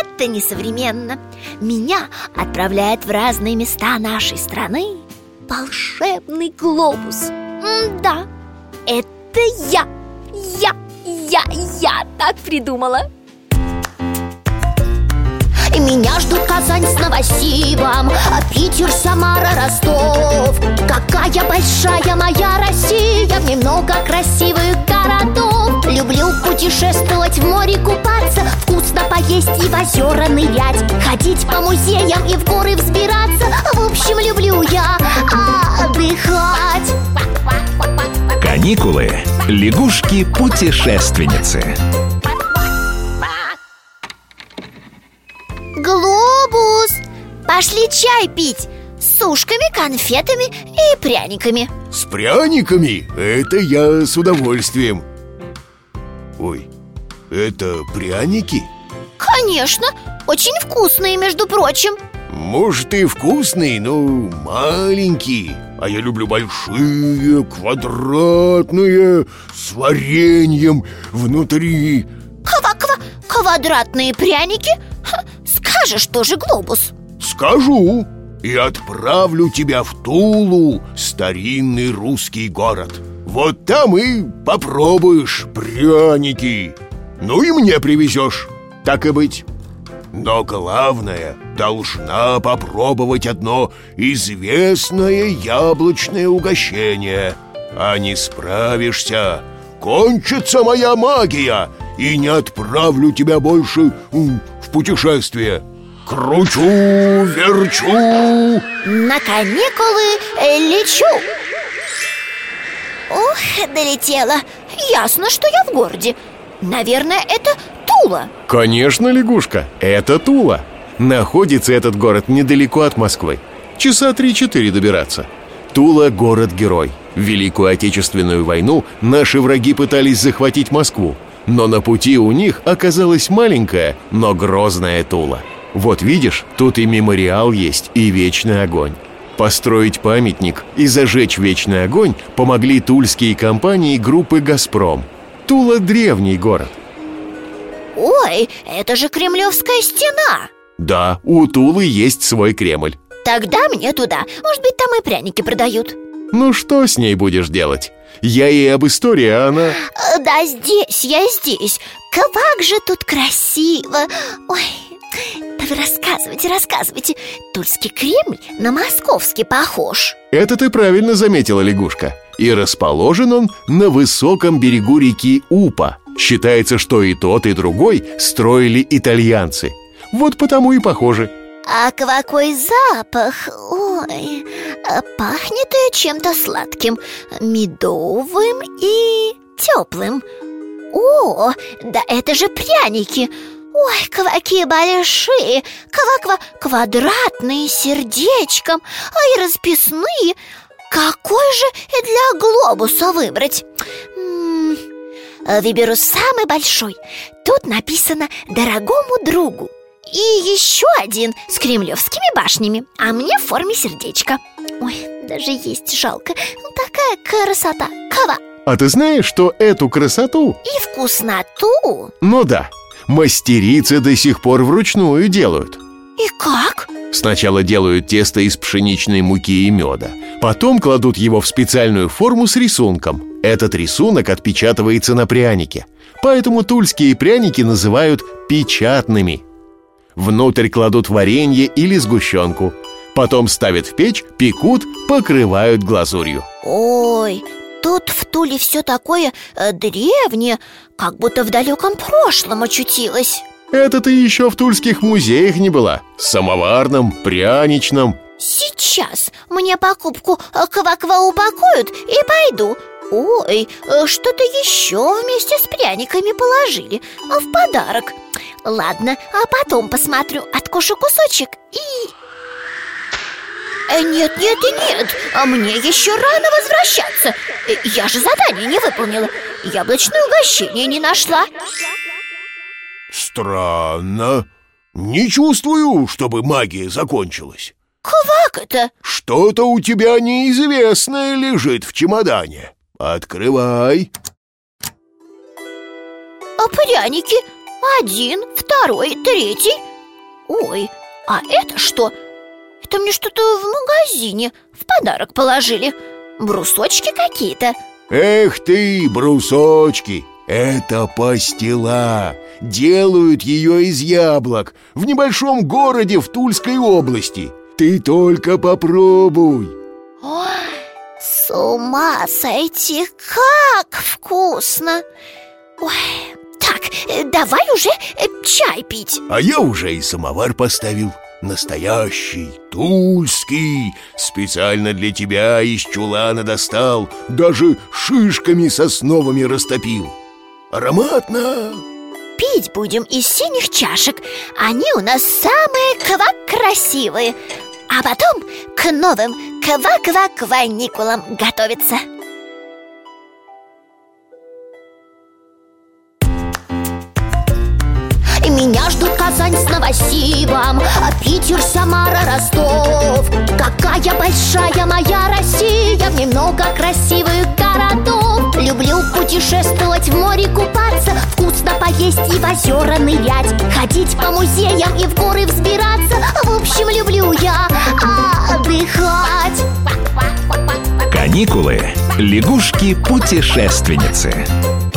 это несовременно. Меня отправляет в разные места нашей страны Волшебный глобус. М-да, это я Я, я, я так придумала. Меня ждут Казань с Новосибом Питер, Самара, Ростов. Какая большая моя Россия В ней много красивых городов. Люблю путешествовать, в море купаться Поесть и в озера нырять Ходить по музеям и в горы взбираться В общем, люблю я отдыхать Каникулы. Лягушки-путешественницы. Глобус! Пошли чай пить С сушками, конфетами и пряниками С пряниками? Это я с удовольствием Ой, это пряники? Конечно, очень вкусные, между прочим. Может и вкусные, но маленькие. А я люблю большие, квадратные, с вареньем внутри. Ква-ква, квадратные пряники? Ха, скажешь тоже глобус. Скажу и отправлю тебя в Тулу, старинный русский город. Вот там и попробуешь пряники. Ну и мне привезешь, так и быть. Но главное, должна попробовать одно известное яблочное угощение. А не справишься, кончится моя магия И не отправлю тебя больше в путешествие. Кручу, верчу. На каникулы э, лечу. Ох, долетела Ясно, что я в городе. Наверное, это Тула? Конечно, лягушка, это Тула. Находится этот город недалеко от Москвы. Часа три-четыре добираться. Тула – город-герой. В Великую Отечественную войну наши враги пытались захватить Москву. Но на пути у них оказалась маленькая, но грозная Тула. Вот видишь, тут и мемориал есть, и вечный огонь. Построить памятник и зажечь вечный огонь помогли тульские компании группы «Газпром». Тула – древний город. Ой, это же Кремлевская стена. Да, у Тулы есть свой Кремль. Тогда мне туда. Может быть, там и пряники продают. Ну что с ней будешь делать? Я ей об истории, а она... Э, Да здесь, я здесь. Как же тут красиво. Ой, да вы рассказывайте, рассказывайте. Тульский Кремль на московский похож. Это ты правильно заметила, лягушка. И расположен он на высоком берегу реки Упа Считается, что и тот, и другой строили итальянцы Вот потому и похожи А какой запах! Ой, а пахнет чем-то сладким Медовым и теплым О, да это же пряники! Ой, какие большие! Ква-ква, квадратные, сердечком А расписные Какой же для глобуса выбрать? М, Выберу самый большой. Тут написано «Дорогому другу» И еще один с кремлевскими башнями А мне в форме сердечка. Ой, даже есть жалко. Такая красота. Кава. А ты знаешь, что эту красоту, И вкусноту. Ну да, мастерицы до сих пор вручную делают. И как? Сначала делают тесто из пшеничной муки и меда Потом кладут его в специальную форму с рисунком Этот рисунок отпечатывается на прянике. Поэтому тульские пряники называют печатными Внутрь кладут варенье или сгущенку. Потом ставят в печь, пекут, покрывают глазурью. Ой, тут в Туле все такое э, древнее Как будто в далеком прошлом очутилось. Это ты еще в тульских музеях не была Самоварном, пряничном. Сейчас мне покупку э, ква-ква упакуют и пойду Ой, э, что-то еще вместе с пряниками положили э, В подарок Ладно, а потом посмотрю, откушу кусочек и... Э, Нет, нет и нет, а мне еще рано возвращаться Я же задание не выполнила Яблочное угощение не нашла Странно. Не чувствую, чтобы магия закончилась. Как это? Что-то у тебя неизвестное лежит в чемодане. Открывай. А пряники? Один, второй, третий Ой, а это что? Это мне что-то в магазине в подарок положили Брусочки какие-то Эх ты, брусочки, это пастила. Делают ее из яблок в небольшом городе в Тульской области. Ты только попробуй. С ума сойти, как вкусно! Ой, так, давай уже э, чай пить. А я уже и самовар поставил. Настоящий, тульский Специально для тебя из чулана достал. Даже шишками сосновыми растопил. Ароматно! Пить будем из синих чашек. Они у нас самые квак-красивые А потом к новым ква-ква-кваникулам готовиться Меня ждут Казань с Новосибом а Питер, Самара, Ростов. Какая большая моя Россия В ней много красивых городов. Люблю путешествовать, в море купаться Вкусно поесть и в озера нырять. Ходить по музеям и в горы Каникулы. Лягушки-путешественницы.